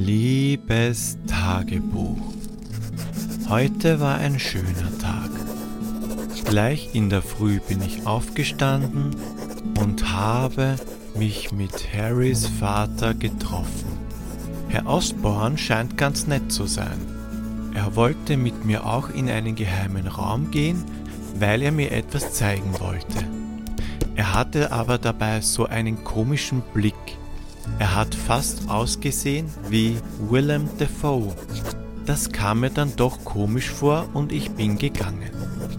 Liebes Tagebuch. Heute war ein schöner Tag. Gleich in der Früh bin ich aufgestanden und habe mich mit Harrys Vater getroffen. Herr Osborne scheint ganz nett zu sein. Er wollte mit mir auch in einen geheimen Raum gehen, weil er mir etwas zeigen wollte. Er hatte aber dabei so einen komischen Blick. Er hat fast ausgesehen wie Willem Dafoe. Das kam mir dann doch komisch vor und ich bin gegangen.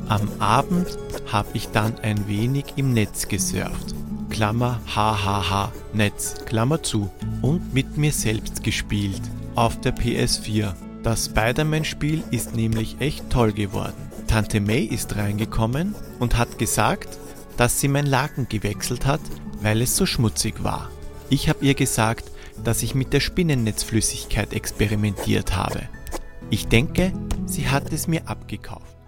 Am Abend habe ich dann ein wenig im Netz gesurft. Klammer hahaha Netz, Klammer zu. Und mit mir selbst gespielt. Auf der PS4. Das Spider-Man-Spiel ist nämlich echt toll geworden. Tante May ist reingekommen und hat gesagt, dass sie mein Laken gewechselt hat, weil es so schmutzig war. Ich habe ihr gesagt, dass ich mit der Spinnennetzflüssigkeit experimentiert habe. Ich denke, sie hat es mir abgekauft.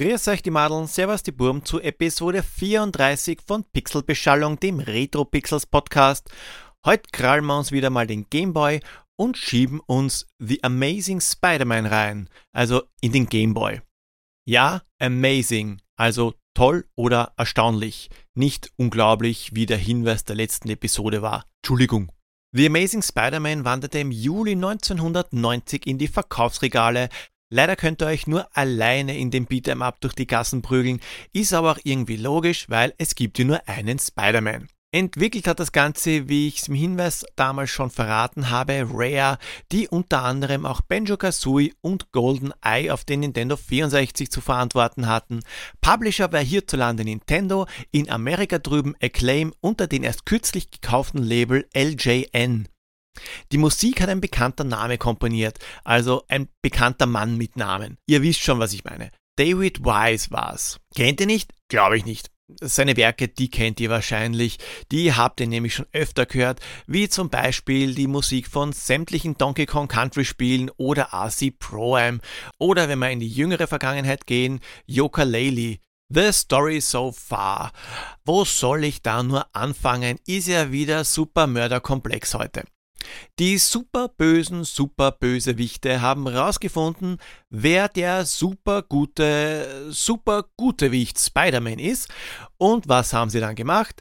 Grüß euch die Madeln, Servus die Burm zu Episode 34 von Pixelbeschallung, dem Retro Pixels Podcast. Heute krallen wir uns wieder mal den Gameboy und schieben uns The Amazing Spider-Man rein, also in den Gameboy. Ja, amazing, also toll oder erstaunlich, nicht unglaublich, wie der Hinweis der letzten Episode war. Entschuldigung. The Amazing Spider-Man wanderte im Juli 1990 in die Verkaufsregale, Leider könnt ihr euch nur alleine in dem Beat'em Up durch die Gassen prügeln, ist aber auch irgendwie logisch, weil es gibt ja nur einen Spider-Man. Entwickelt hat das Ganze, wie ich es im Hinweis damals schon verraten habe, Rare, die unter anderem auch Banjo-Kazooie und Golden Eye auf den Nintendo 64 zu verantworten hatten. Publisher war hierzulande Nintendo, in Amerika drüben Acclaim unter den erst kürzlich gekauften Label LJN. Die Musik hat ein bekannter Name komponiert, also ein bekannter Mann mit Namen. Ihr wisst schon, was ich meine. David Wise war's. Kennt ihr nicht? Glaube ich nicht. Seine Werke, die kennt ihr wahrscheinlich, die habt ihr nämlich schon öfter gehört, wie zum Beispiel die Musik von sämtlichen Donkey Kong Country Spielen oder RC Pro Am oder wenn wir in die jüngere Vergangenheit gehen, Yoka Laylee. The Story So Far. Wo soll ich da nur anfangen? Ist ja wieder super Mörderkomplex heute. Die superbösen Superbösewichte haben herausgefunden, wer der supergute Supergutewicht Spider-Man ist. Und was haben sie dann gemacht?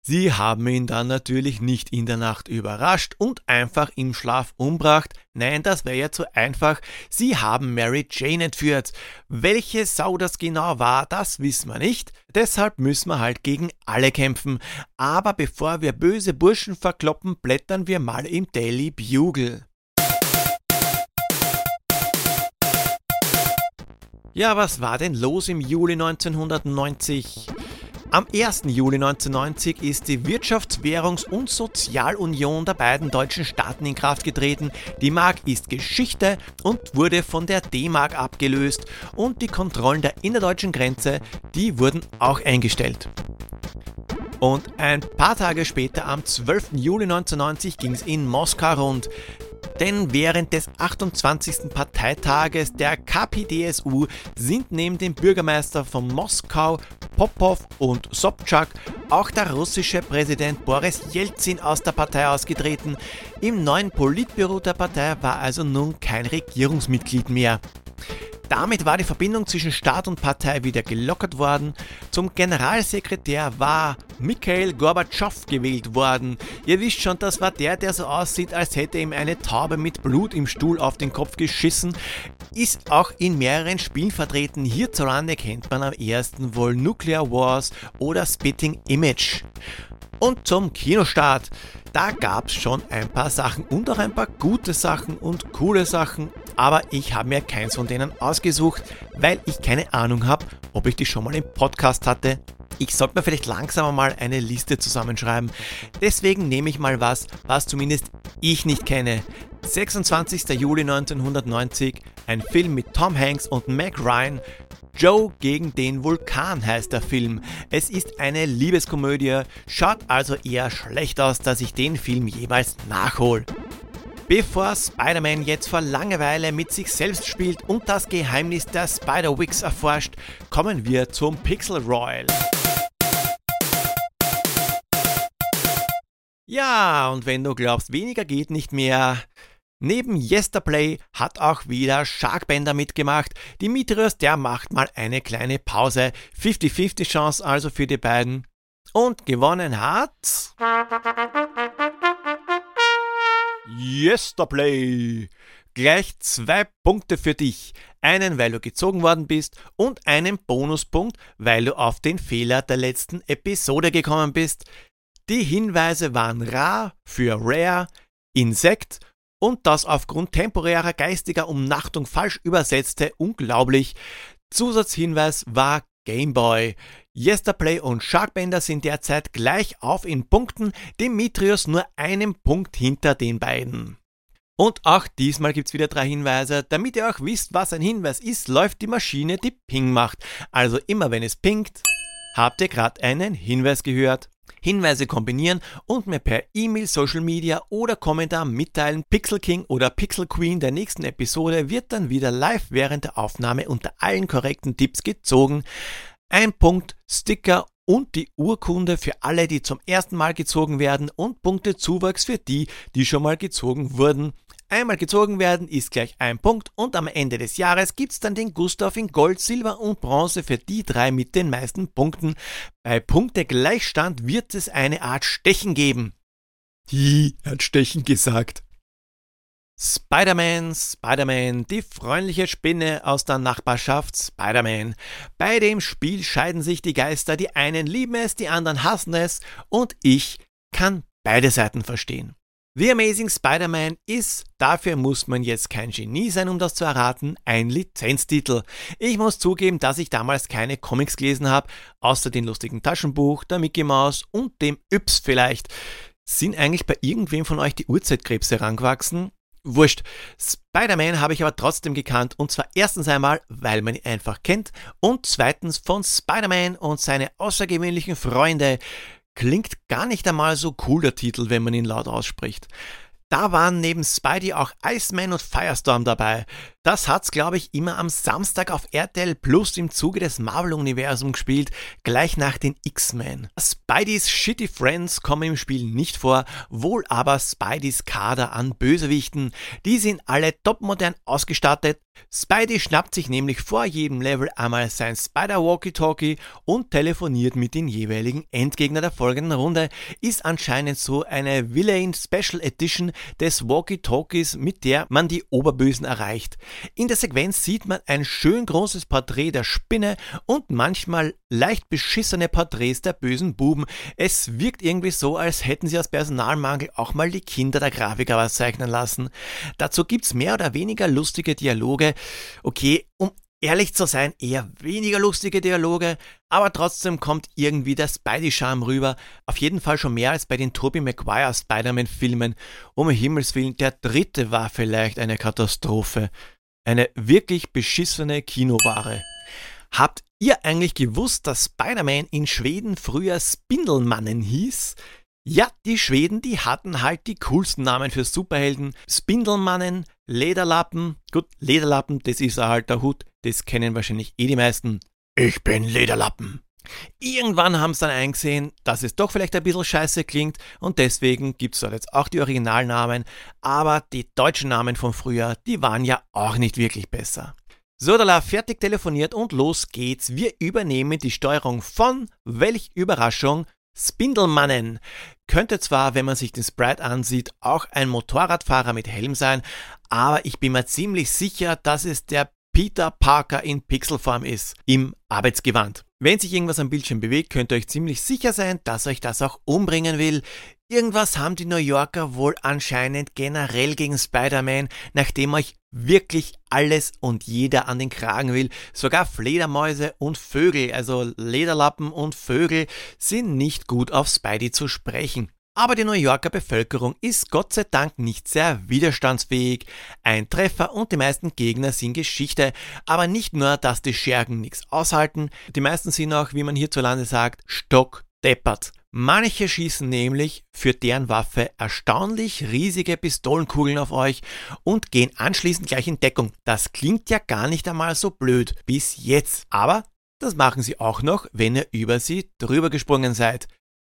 Sie haben ihn dann natürlich nicht in der Nacht überrascht und einfach im Schlaf umbracht. Nein, das wäre ja zu einfach. Sie haben Mary Jane entführt. Welche Sau das genau war, das wissen wir nicht. Deshalb müssen wir halt gegen alle kämpfen. Aber bevor wir böse Burschen verkloppen, blättern wir mal im Daily Bugle. Ja, was war denn los im Juli 1990? Am 1. Juli 1990 ist die Wirtschafts-, Währungs- und Sozialunion der beiden deutschen Staaten in Kraft getreten. Die Mark ist Geschichte und wurde von der D-Mark abgelöst und die Kontrollen der innerdeutschen Grenze, die wurden auch eingestellt. Und ein paar Tage später, am 12. Juli 1990, ging es in Moskau rund. Denn während des 28. Parteitages der KPDSU sind neben dem Bürgermeister von Moskau, Popov und Sobchak auch der russische Präsident Boris Jelzin aus der Partei ausgetreten. Im neuen Politbüro der Partei war also nun kein Regierungsmitglied mehr. Damit war die Verbindung zwischen Staat und Partei wieder gelockert worden. Zum Generalsekretär war Mikhail Gorbatschow gewählt worden. Ihr wisst schon, das war der, der so aussieht, als hätte ihm eine Taube mit Blut im Stuhl auf den Kopf geschissen. Ist auch in mehreren Spielen vertreten. Hierzulande kennt man am ersten wohl Nuclear Wars oder Spitting Image. Und zum Kinostart. Da gab es schon ein paar Sachen und auch ein paar gute Sachen und coole Sachen, aber ich habe mir keins von denen ausgesucht, weil ich keine Ahnung habe, ob ich die schon mal im Podcast hatte. Ich sollte mir vielleicht langsam mal eine Liste zusammenschreiben. Deswegen nehme ich mal was, was zumindest ich nicht kenne. 26. Juli 1990, ein Film mit Tom Hanks und Meg Ryan. Joe gegen den Vulkan heißt der Film. Es ist eine Liebeskomödie, schaut also eher schlecht aus, dass ich den Film jeweils nachhole. Bevor Spider-Man jetzt vor Langeweile mit sich selbst spielt und das Geheimnis der Spider-Wix erforscht, kommen wir zum Pixel Royal. Ja, und wenn du glaubst, weniger geht nicht mehr, Neben Yesterplay hat auch wieder Sharkbender mitgemacht. Dimitrios, der macht mal eine kleine Pause. 50-50 Chance also für die beiden. Und gewonnen hat. Yesterplay. Gleich zwei Punkte für dich. Einen, weil du gezogen worden bist und einen Bonuspunkt, weil du auf den Fehler der letzten Episode gekommen bist. Die Hinweise waren Ra für Rare, Insekt und das aufgrund temporärer geistiger Umnachtung falsch übersetzte unglaublich. Zusatzhinweis war Gameboy. Yesterplay und Sharkbender sind derzeit gleich auf in Punkten, Demetrius nur einen Punkt hinter den beiden. Und auch diesmal gibt's wieder drei Hinweise. Damit ihr auch wisst, was ein Hinweis ist, läuft die Maschine, die Ping macht. Also immer wenn es pingt, habt ihr gerade einen Hinweis gehört. Hinweise kombinieren und mir per E-Mail, Social Media oder Kommentar mitteilen. Pixel King oder Pixel Queen der nächsten Episode wird dann wieder live während der Aufnahme unter allen korrekten Tipps gezogen. Ein Punkt, Sticker und die Urkunde für alle, die zum ersten Mal gezogen werden und Punkte Zuwachs für die, die schon mal gezogen wurden. Einmal gezogen werden ist gleich ein Punkt und am Ende des Jahres gibt's dann den Gustav in Gold, Silber und Bronze für die drei mit den meisten Punkten. Bei Punktegleichstand wird es eine Art Stechen geben. Hi, hat Stechen gesagt. Spider-Man, Spider-Man, die freundliche Spinne aus der Nachbarschaft Spider-Man. Bei dem Spiel scheiden sich die Geister, die einen lieben es, die anderen hassen es und ich kann beide Seiten verstehen. The Amazing Spider-Man ist, dafür muss man jetzt kein Genie sein, um das zu erraten, ein Lizenztitel. Ich muss zugeben, dass ich damals keine Comics gelesen habe, außer dem lustigen Taschenbuch, der Mickey Mouse und dem Yps vielleicht. Sind eigentlich bei irgendwem von euch die Urzeitkrebse herangewachsen? Wurscht. Spider-Man habe ich aber trotzdem gekannt und zwar erstens einmal, weil man ihn einfach kennt und zweitens von Spider-Man und seine außergewöhnlichen Freunde. Klingt gar nicht einmal so cool der Titel, wenn man ihn laut ausspricht. Da waren neben Spidey auch Iceman und Firestorm dabei. Das hat's, glaube ich, immer am Samstag auf RTL Plus im Zuge des Marvel-Universums gespielt, gleich nach den X-Men. Spideys Shitty Friends kommen im Spiel nicht vor, wohl aber Spideys Kader an Bösewichten. Die sind alle topmodern ausgestattet, Spidey schnappt sich nämlich vor jedem Level einmal sein Spider-Walkie-Talkie und telefoniert mit den jeweiligen Endgegner der folgenden Runde. Ist anscheinend so eine Villain Special Edition des Walkie-Talkies, mit der man die Oberbösen erreicht. In der Sequenz sieht man ein schön großes Porträt der Spinne und manchmal leicht beschissene Porträts der bösen Buben. Es wirkt irgendwie so, als hätten sie aus Personalmangel auch mal die Kinder der Grafiker was zeichnen lassen. Dazu gibt's mehr oder weniger lustige Dialoge okay, um ehrlich zu sein, eher weniger lustige Dialoge, aber trotzdem kommt irgendwie der Spidey-Charme rüber. Auf jeden Fall schon mehr als bei den Tobey Maguire Spider-Man-Filmen. Um Himmels Willen, der dritte war vielleicht eine Katastrophe. Eine wirklich beschissene Kinoware. Habt ihr eigentlich gewusst, dass Spider-Man in Schweden früher Spindelmannen hieß? Ja, die Schweden, die hatten halt die coolsten Namen für Superhelden. Spindelmannen, Lederlappen. Gut, Lederlappen, das ist halt der Hut, das kennen wahrscheinlich eh die meisten. Ich bin Lederlappen. Irgendwann haben sie dann eingesehen, dass es doch vielleicht ein bisschen scheiße klingt und deswegen gibt es dort jetzt auch die Originalnamen, aber die deutschen Namen von früher, die waren ja auch nicht wirklich besser. So, da fertig telefoniert und los geht's. Wir übernehmen die Steuerung von, welch Überraschung, Spindelmannen könnte zwar, wenn man sich den Sprite ansieht, auch ein Motorradfahrer mit Helm sein, aber ich bin mir ziemlich sicher, dass es der Peter Parker in Pixelform ist, im Arbeitsgewand. Wenn sich irgendwas am Bildschirm bewegt, könnt ihr euch ziemlich sicher sein, dass euch das auch umbringen will. Irgendwas haben die New Yorker wohl anscheinend generell gegen Spider-Man, nachdem euch wirklich alles und jeder an den Kragen will. Sogar Fledermäuse und Vögel, also Lederlappen und Vögel, sind nicht gut auf Spidey zu sprechen. Aber die New Yorker Bevölkerung ist Gott sei Dank nicht sehr widerstandsfähig. Ein Treffer und die meisten Gegner sind Geschichte. Aber nicht nur, dass die Schergen nichts aushalten, die meisten sind auch, wie man hierzulande sagt, stockdeppert. Manche schießen nämlich für deren Waffe erstaunlich riesige Pistolenkugeln auf euch und gehen anschließend gleich in Deckung. Das klingt ja gar nicht einmal so blöd bis jetzt. Aber das machen sie auch noch, wenn ihr über sie drüber gesprungen seid.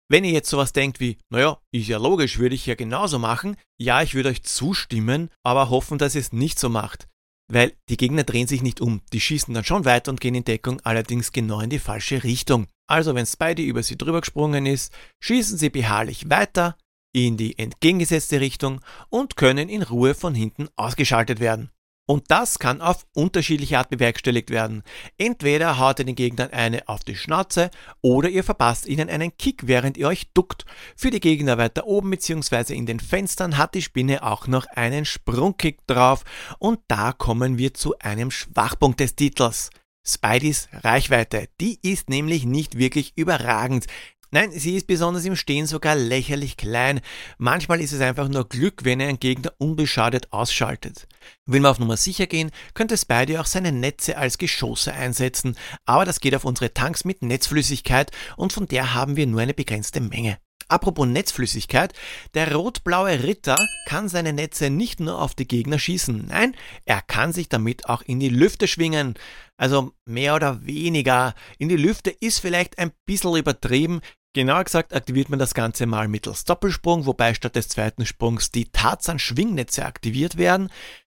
Wenn ihr jetzt sowas denkt wie, naja, ist ja logisch, würde ich ja genauso machen, ja, ich würde euch zustimmen, aber hoffen, dass ihr es nicht so macht. Weil die Gegner drehen sich nicht um, die schießen dann schon weiter und gehen in Deckung, allerdings genau in die falsche Richtung. Also wenn Spidey über sie drüber gesprungen ist, schießen sie beharrlich weiter in die entgegengesetzte Richtung und können in Ruhe von hinten ausgeschaltet werden. Und das kann auf unterschiedliche Art bewerkstelligt werden. Entweder haut ihr den Gegnern eine auf die Schnauze oder ihr verpasst ihnen einen Kick, während ihr euch duckt. Für die Gegner weiter oben bzw. in den Fenstern hat die Spinne auch noch einen Sprungkick drauf und da kommen wir zu einem Schwachpunkt des Titels. Spideys Reichweite, die ist nämlich nicht wirklich überragend. Nein, sie ist besonders im Stehen sogar lächerlich klein. Manchmal ist es einfach nur Glück, wenn er einen Gegner unbeschadet ausschaltet. Will man auf Nummer sicher gehen, könnte Spidey auch seine Netze als Geschosse einsetzen, aber das geht auf unsere Tanks mit Netzflüssigkeit und von der haben wir nur eine begrenzte Menge. Apropos Netzflüssigkeit, der rot-blaue Ritter kann seine Netze nicht nur auf die Gegner schießen, nein, er kann sich damit auch in die Lüfte schwingen. Also mehr oder weniger. In die Lüfte ist vielleicht ein bisschen übertrieben, Genauer gesagt aktiviert man das Ganze mal mittels Doppelsprung, wobei statt des zweiten Sprungs die Tarzan-Schwingnetze aktiviert werden.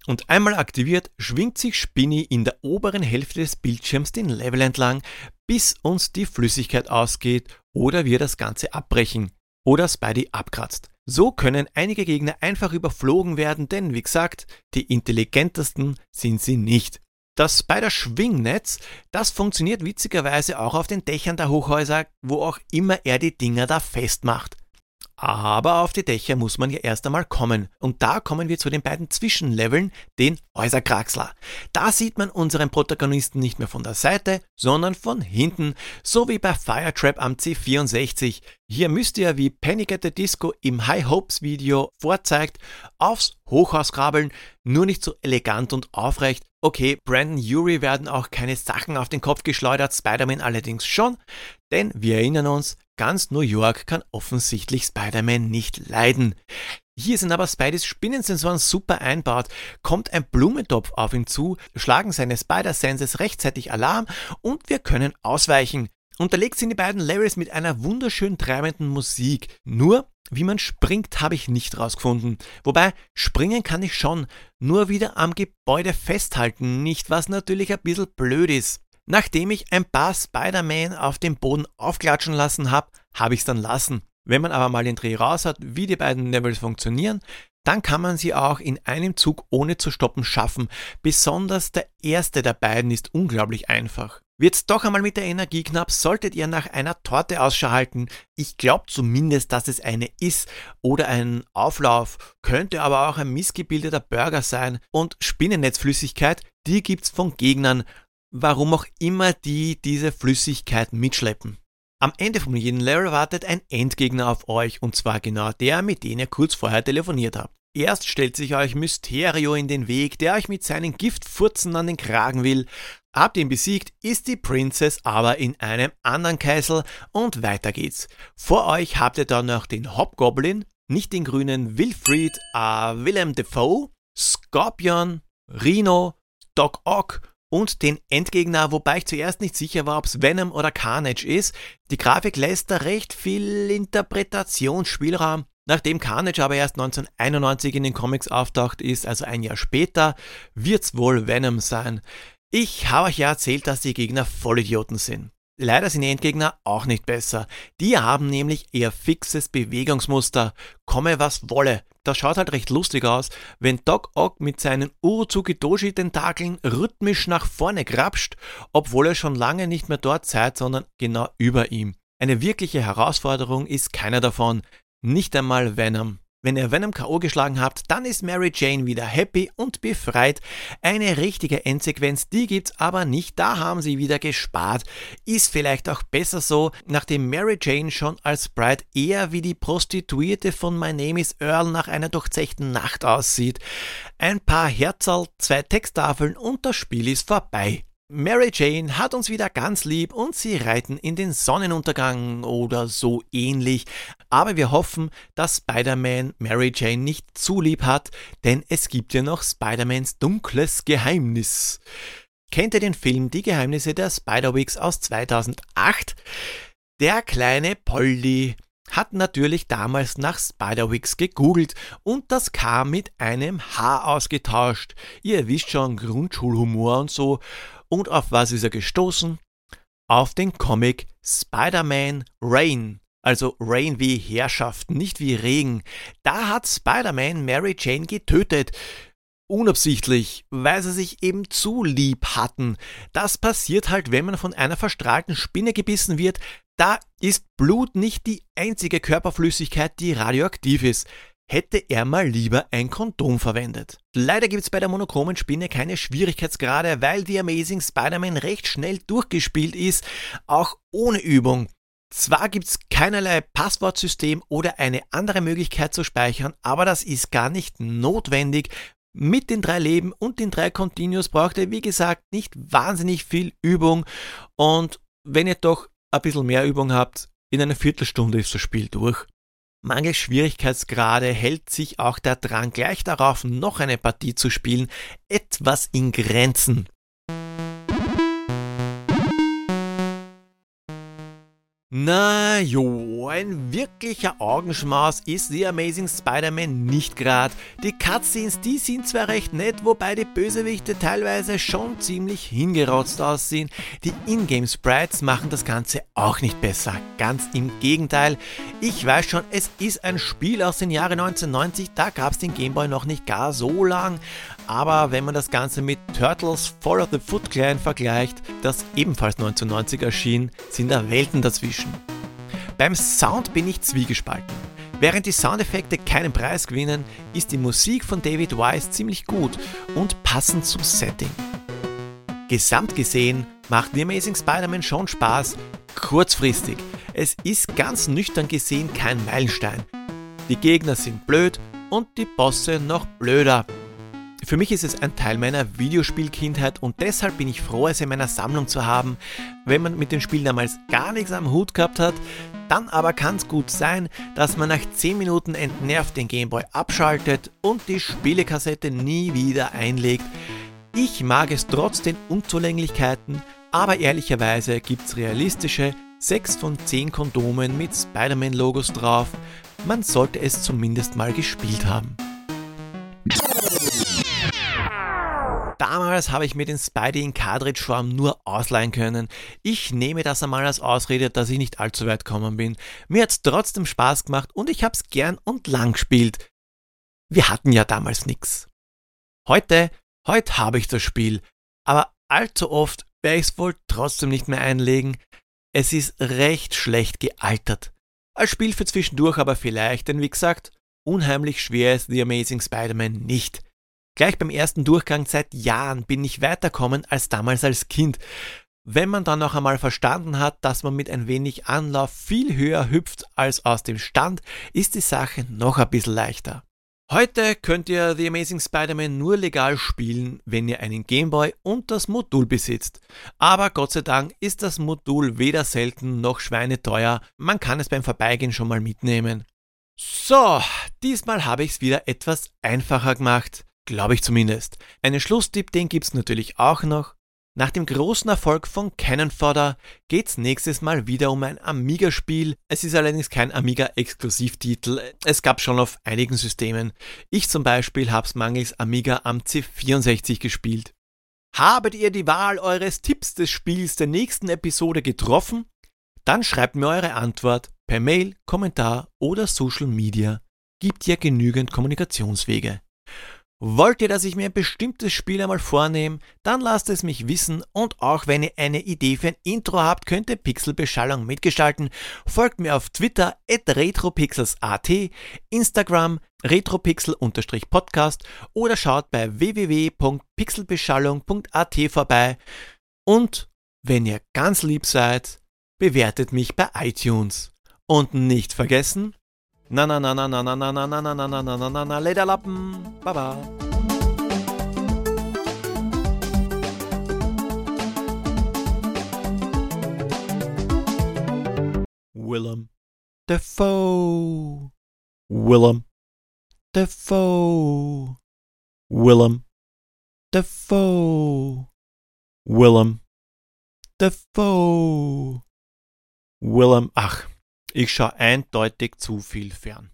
Und einmal aktiviert, schwingt sich Spinny in der oberen Hälfte des Bildschirms den Level entlang, bis uns die Flüssigkeit ausgeht oder wir das Ganze abbrechen oder Spidey abkratzt. So können einige Gegner einfach überflogen werden, denn wie gesagt, die intelligentesten sind sie nicht. Das Spider-Schwingnetz, das funktioniert witzigerweise auch auf den Dächern der Hochhäuser, wo auch immer er die Dinger da festmacht. Aber auf die Dächer muss man ja erst einmal kommen. Und da kommen wir zu den beiden Zwischenleveln, den Häuserkraxler. Da sieht man unseren Protagonisten nicht mehr von der Seite, sondern von hinten, so wie bei Firetrap am C64. Hier müsst ihr, wie Panic at the Disco im High Hopes Video vorzeigt, aufs Hochhaus krabbeln, nur nicht so elegant und aufrecht. Okay, Brandon Urie werden auch keine Sachen auf den Kopf geschleudert, Spider-Man allerdings schon, denn wir erinnern uns, Ganz New York kann offensichtlich Spider-Man nicht leiden. Hier sind aber Spideys Spinnensensoren super einbaut, kommt ein Blumentopf auf ihn zu, schlagen seine Spider-Senses rechtzeitig Alarm und wir können ausweichen. Unterlegt sind die beiden Larrys mit einer wunderschön treibenden Musik. Nur, wie man springt, habe ich nicht rausgefunden. Wobei, springen kann ich schon, nur wieder am Gebäude festhalten, nicht was natürlich ein bisschen blöd ist. Nachdem ich ein paar Spider-Man auf dem Boden aufklatschen lassen habe, habe ich es dann lassen. Wenn man aber mal den Dreh raus hat, wie die beiden Levels funktionieren, dann kann man sie auch in einem Zug ohne zu stoppen schaffen. Besonders der erste der beiden ist unglaublich einfach. Wird's doch einmal mit der Energie knapp, solltet ihr nach einer Torte Ausschau halten. Ich glaube zumindest, dass es eine ist oder ein Auflauf, könnte aber auch ein missgebildeter Burger sein. Und Spinnennetzflüssigkeit, die gibt's von Gegnern warum auch immer die diese Flüssigkeit mitschleppen. Am Ende von jedem Level wartet ein Endgegner auf euch und zwar genau der, mit dem ihr kurz vorher telefoniert habt. Erst stellt sich euch Mysterio in den Weg, der euch mit seinen Giftfurzen an den Kragen will. Habt ihn besiegt, ist die Princess aber in einem anderen Kessel und weiter geht's. Vor euch habt ihr dann noch den Hobgoblin, nicht den grünen Wilfried, äh, Willem Defoe, Scorpion, Rhino, Doc Ock und den Endgegner, wobei ich zuerst nicht sicher war, ob es Venom oder Carnage ist. Die Grafik lässt da recht viel Interpretationsspielraum. Nachdem Carnage aber erst 1991 in den Comics auftaucht ist, also ein Jahr später, wird's wohl Venom sein. Ich habe euch ja erzählt, dass die Gegner Vollidioten sind. Leider sind die Endgegner auch nicht besser. Die haben nämlich eher fixes Bewegungsmuster. Komme was wolle. Das schaut halt recht lustig aus, wenn Doc Ock mit seinen Uruzuki-Doji-Tentakeln rhythmisch nach vorne grapscht, obwohl er schon lange nicht mehr dort seid, sondern genau über ihm. Eine wirkliche Herausforderung ist keiner davon, nicht einmal Venom. Wenn ihr Venom K.O. geschlagen habt, dann ist Mary Jane wieder happy und befreit. Eine richtige Endsequenz, die gibt's aber nicht. Da haben sie wieder gespart. Ist vielleicht auch besser so, nachdem Mary Jane schon als Bride eher wie die Prostituierte von My Name is Earl nach einer durchzechten Nacht aussieht. Ein paar Herzerl, zwei Texttafeln und das Spiel ist vorbei. Mary Jane hat uns wieder ganz lieb und sie reiten in den Sonnenuntergang oder so ähnlich. Aber wir hoffen, dass Spider-Man Mary Jane nicht zu lieb hat, denn es gibt ja noch Spider-Mans dunkles Geheimnis. Kennt ihr den Film Die Geheimnisse der Spider-Wigs aus 2008? Der kleine Polly hat natürlich damals nach Spider-Wigs gegoogelt und das kam mit einem H ausgetauscht. Ihr wisst schon, Grundschulhumor und so. Und auf was ist er gestoßen? Auf den Comic Spider-Man Rain. Also Rain wie Herrschaft, nicht wie Regen. Da hat Spider-Man Mary Jane getötet. Unabsichtlich, weil sie sich eben zu lieb hatten. Das passiert halt, wenn man von einer verstrahlten Spinne gebissen wird. Da ist Blut nicht die einzige Körperflüssigkeit, die radioaktiv ist hätte er mal lieber ein Kondom verwendet. Leider gibt es bei der monochromen Spinne keine Schwierigkeitsgrade, weil die Amazing Spider-Man recht schnell durchgespielt ist, auch ohne Übung. Zwar gibt es keinerlei Passwortsystem oder eine andere Möglichkeit zu speichern, aber das ist gar nicht notwendig. Mit den drei Leben und den drei Continues braucht ihr, wie gesagt, nicht wahnsinnig viel Übung. Und wenn ihr doch ein bisschen mehr Übung habt, in einer Viertelstunde ist das Spiel durch. Mangels Schwierigkeitsgrade hält sich auch der Drang gleich darauf, noch eine Partie zu spielen, etwas in Grenzen. Na jo, ein wirklicher Augenschmaus ist The Amazing Spider-Man nicht gerade. Die Cutscenes, die sind zwar recht nett, wobei die Bösewichte teilweise schon ziemlich hingerotzt aussehen. Die Ingame Sprites machen das Ganze auch nicht besser. Ganz im Gegenteil. Ich weiß schon, es ist ein Spiel aus dem Jahre 1990, da gab es den Gameboy noch nicht gar so lang. Aber wenn man das Ganze mit Turtles Fall of the Foot Clan vergleicht, das ebenfalls 1990 erschien, sind da Welten dazwischen. Beim Sound bin ich zwiegespalten. Während die Soundeffekte keinen Preis gewinnen, ist die Musik von David Wise ziemlich gut und passend zum Setting. Gesamt gesehen macht The Amazing Spider-Man schon Spaß, kurzfristig. Es ist ganz nüchtern gesehen kein Meilenstein. Die Gegner sind blöd und die Bosse noch blöder. Für mich ist es ein Teil meiner Videospielkindheit und deshalb bin ich froh, es in meiner Sammlung zu haben. Wenn man mit dem Spiel damals gar nichts am Hut gehabt hat, dann aber kann es gut sein, dass man nach 10 Minuten entnervt den Gameboy abschaltet und die Spielekassette nie wieder einlegt. Ich mag es trotz den Unzulänglichkeiten, aber ehrlicherweise gibt es realistische 6 von 10 Kondomen mit Spider-Man-Logos drauf. Man sollte es zumindest mal gespielt haben. Damals habe ich mir den Spidey in Cartridge-Form nur ausleihen können. Ich nehme das einmal als Ausrede, dass ich nicht allzu weit gekommen bin. Mir hat es trotzdem Spaß gemacht und ich habe es gern und lang gespielt. Wir hatten ja damals nichts. Heute, heute habe ich das Spiel, aber allzu oft werde ich es wohl trotzdem nicht mehr einlegen. Es ist recht schlecht gealtert. Als Spiel für zwischendurch aber vielleicht, denn wie gesagt, unheimlich schwer ist The Amazing Spider-Man nicht. Gleich beim ersten Durchgang seit Jahren bin ich weiterkommen als damals als Kind. Wenn man dann noch einmal verstanden hat, dass man mit ein wenig Anlauf viel höher hüpft als aus dem Stand, ist die Sache noch ein bisschen leichter. Heute könnt ihr The Amazing Spider-Man nur legal spielen, wenn ihr einen Gameboy und das Modul besitzt. Aber Gott sei Dank ist das Modul weder selten noch schweineteuer, man kann es beim Vorbeigehen schon mal mitnehmen. So, diesmal habe ich es wieder etwas einfacher gemacht. Glaube ich zumindest. Einen Schlusstipp, den gibt's natürlich auch noch. Nach dem großen Erfolg von Cannon Fodder geht's nächstes Mal wieder um ein Amiga-Spiel. Es ist allerdings kein Amiga-Exklusivtitel. Es gab schon auf einigen Systemen. Ich zum Beispiel hab's mangels Amiga am C64 gespielt. Habet ihr die Wahl eures Tipps des Spiels der nächsten Episode getroffen? Dann schreibt mir eure Antwort per Mail, Kommentar oder Social Media. Gibt ja genügend Kommunikationswege. Wollt ihr, dass ich mir ein bestimmtes Spiel einmal vornehme, dann lasst es mich wissen und auch wenn ihr eine Idee für ein Intro habt, könnt ihr Pixelbeschallung mitgestalten. Folgt mir auf Twitter at retropixels.at, Instagram retropixel-podcast oder schaut bei www.pixelbeschallung.at vorbei und wenn ihr ganz lieb seid, bewertet mich bei iTunes. Und nicht vergessen, Na na na na na na na na na na na na na na na na Lederlappen. Baba. Willem Dafoe. Willem Dafoe. Willem Dafoe. Willem Dafoe. Willem, ach, ich schaue eindeutig zu viel fern.